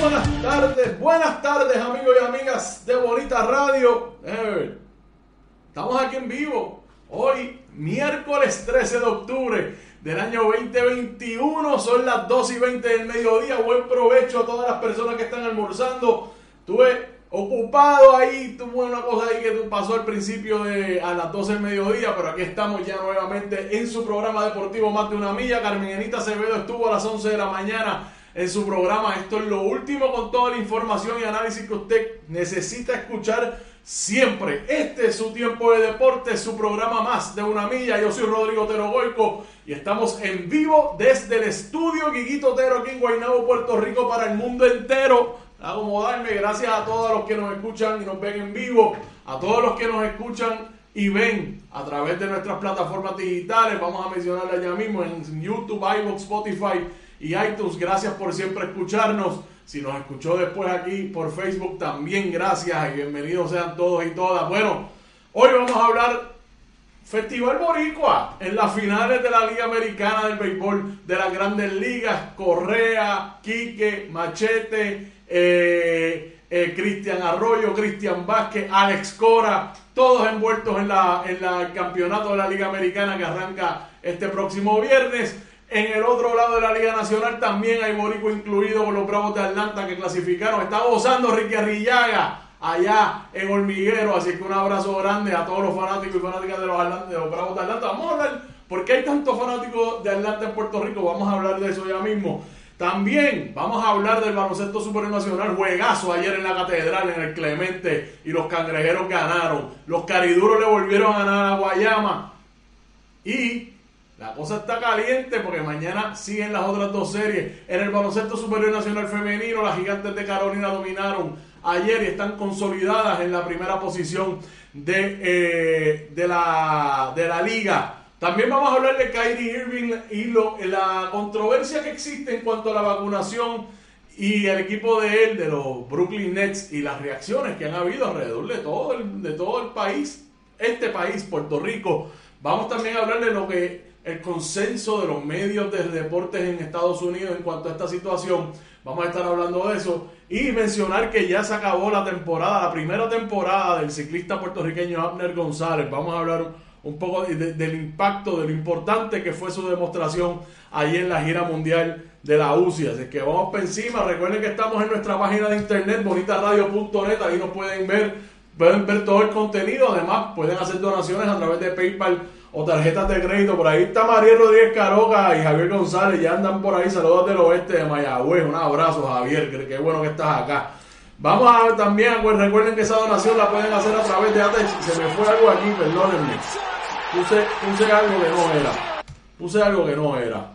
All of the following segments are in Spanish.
buenas tardes, buenas tardes amigos y amigas de Bonita Radio. Estamos aquí en vivo, hoy miércoles 13 de octubre del año 2021, son las 2 y 20 del mediodía, buen provecho a todas las personas que están almorzando. Tuve ocupado ahí, tuve una cosa ahí que pasó al principio de a las 12 del mediodía, pero aquí estamos ya nuevamente en su programa deportivo Más de una milla. Carmenita Acevedo estuvo a las 11 de la mañana en su programa. Esto es lo último con toda la información y análisis que usted necesita escuchar siempre. Este es su tiempo de deporte, su programa más de una milla. Yo soy Rodrigo Terogoico y estamos en vivo desde el estudio Guiguito Tero aquí en Guaynabo, Puerto Rico para el mundo entero. Acomodarme, gracias a todos los que nos escuchan y nos ven en vivo, a todos los que nos escuchan y ven a través de nuestras plataformas digitales. Vamos a mencionarla ya mismo en YouTube, iVoox, Spotify y iTunes. Gracias por siempre escucharnos. Si nos escuchó después aquí por Facebook, también gracias y bienvenidos sean todos y todas. Bueno, hoy vamos a hablar Festival Boricua en las finales de la Liga Americana del Béisbol de las Grandes Ligas. Correa, Quique, Machete, eh, eh, Cristian Arroyo, Cristian Vázquez, Alex Cora, todos envueltos en, la, en el campeonato de la Liga Americana que arranca este próximo viernes. En el otro lado de la Liga Nacional también hay Boricua incluido con los Bravos de Atlanta que clasificaron. Está gozando Ricky Arrillaga allá en Hormiguero. Así que un abrazo grande a todos los fanáticos y fanáticas de los, de los Bravos de Atlanta. Vamos a hablar, ¿por qué hay tantos fanáticos de Atlanta en Puerto Rico? Vamos a hablar de eso ya mismo. También vamos a hablar del baloncesto supernacional, juegazo ayer en la catedral, en el Clemente, y los cangrejeros ganaron. Los cariduros le volvieron a ganar a Guayama. Y la cosa está caliente porque mañana siguen las otras dos series. En el baloncesto superior nacional femenino, las gigantes de Carolina dominaron ayer y están consolidadas en la primera posición de, eh, de, la, de la liga. También vamos a hablar de Kyrie Irving y la controversia que existe en cuanto a la vacunación y el equipo de él, de los Brooklyn Nets, y las reacciones que han habido alrededor de todo de todo el país, este país, Puerto Rico. Vamos también a hablar de lo que el consenso de los medios de deportes en Estados Unidos en cuanto a esta situación. Vamos a estar hablando de eso y mencionar que ya se acabó la temporada, la primera temporada del ciclista puertorriqueño Abner González. Vamos a hablar un poco del impacto, de lo importante que fue su demostración ahí en la gira mundial de la UCI. Así que vamos por encima. Recuerden que estamos en nuestra página de internet, bonitaradio.net. Ahí nos pueden ver, pueden ver todo el contenido. Además, pueden hacer donaciones a través de PayPal o tarjetas de crédito. Por ahí está María Rodríguez Caroca y Javier González, ya andan por ahí. Saludos del oeste de Mayagüez. Un abrazo, Javier, qué bueno que estás acá. Vamos a también, pues, recuerden que esa donación la pueden hacer a través de ATEX. Se me fue algo aquí, perdónenme. Puse, puse algo que no era. Puse algo que no era.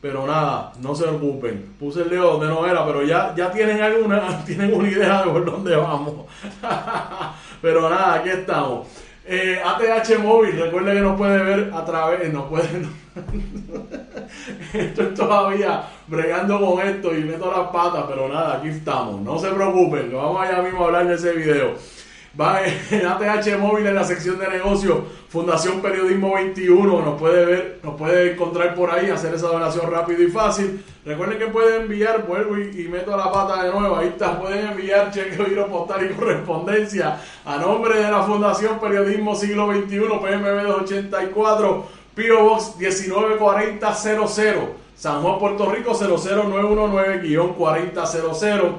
Pero nada, no se preocupen. Puse el dedo donde no era, pero ya, ya tienen alguna, tienen una idea de por dónde vamos. pero nada, aquí estamos. Eh, ATH Móvil, recuerde que nos puede ver a través, no puede, esto es todavía bregando con esto y meto las patas, pero nada, aquí estamos, no se preocupen, vamos allá mismo a hablar de ese video. Va en ATH Móvil en la sección de negocios, Fundación Periodismo 21, nos puede ver, nos puede encontrar por ahí, hacer esa donación rápido y fácil. Recuerden que pueden enviar, vuelvo y, meto la pata de nuevo, ahí está, pueden enviar cheque, giro postal y correspondencia a nombre de la Fundación Periodismo Siglo XXI, PMB 284, PO Box 194000, San Juan, Puerto Rico 00919-4000.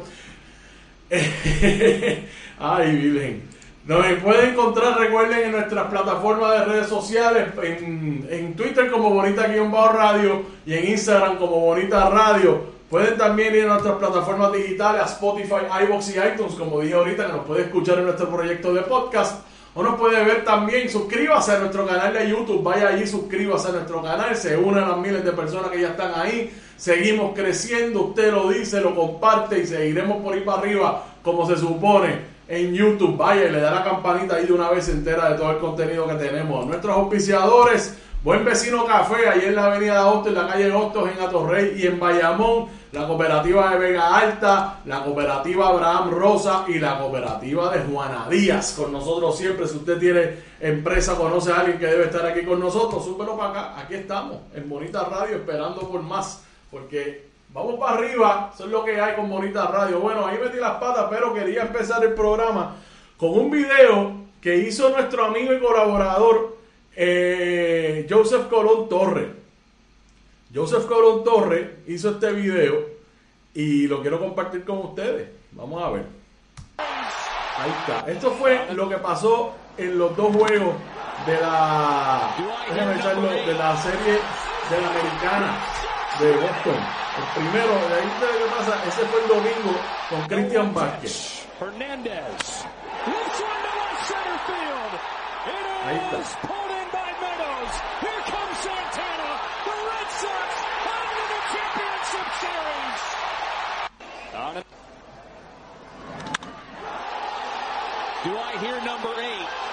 Ay, viven. Nos pueden encontrar, recuerden, en nuestras plataformas de redes sociales, en, Twitter como Bonita-Radio y en Instagram como Bonita Radio. Pueden también ir a nuestras plataformas digitales, a Spotify, iBox y iTunes, como dije ahorita, que nos puede escuchar en nuestro proyecto de podcast. O nos puede ver también, suscríbase a nuestro canal de YouTube, vaya allí, suscríbase a nuestro canal, se unen a las miles de personas que ya están ahí. Seguimos creciendo, usted lo dice, lo comparte y seguiremos por ir para arriba como se supone en YouTube. Vaya y le da la campanita ahí de una vez entera de todo el contenido que tenemos. Nuestros auspiciadores, Buen Vecino Café, ahí en la avenida de Hostos, en la calle Hostos, en Atorrey y en Bayamón. La cooperativa de Vega Alta, la cooperativa Abraham Rosa y la cooperativa de Juana Díaz. Con nosotros siempre, si usted tiene empresa, conoce a alguien que debe estar aquí con nosotros, súbelo para acá. Aquí estamos, en Bonita Radio, esperando por más. Porque Vamos para arriba, eso es lo que hay con Bonita Radio. Bueno, ahí metí las patas, pero quería empezar el programa con un video que hizo nuestro amigo y colaborador eh, Joseph Colón Torres. Joseph Colón Torres hizo este video y lo quiero compartir con ustedes. Vamos a ver. Ahí está. Esto fue lo que pasó en los dos juegos de la, de la serie de la americana de Boston. El primero, de ahí qué pasa, ese fue el domingo con Christian Vázquez. Ahí está. Do I hear number eight?